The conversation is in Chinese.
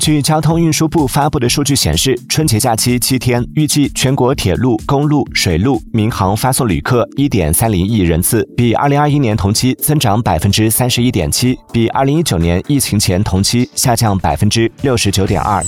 据交通运输部发布的数据显示春节假期七天预计全国铁路公路水路民航发送旅客一点三零亿人次比二零二一年同期增长百分之三十一点七比二零一九年疫情前同期下降百分之六十九点二。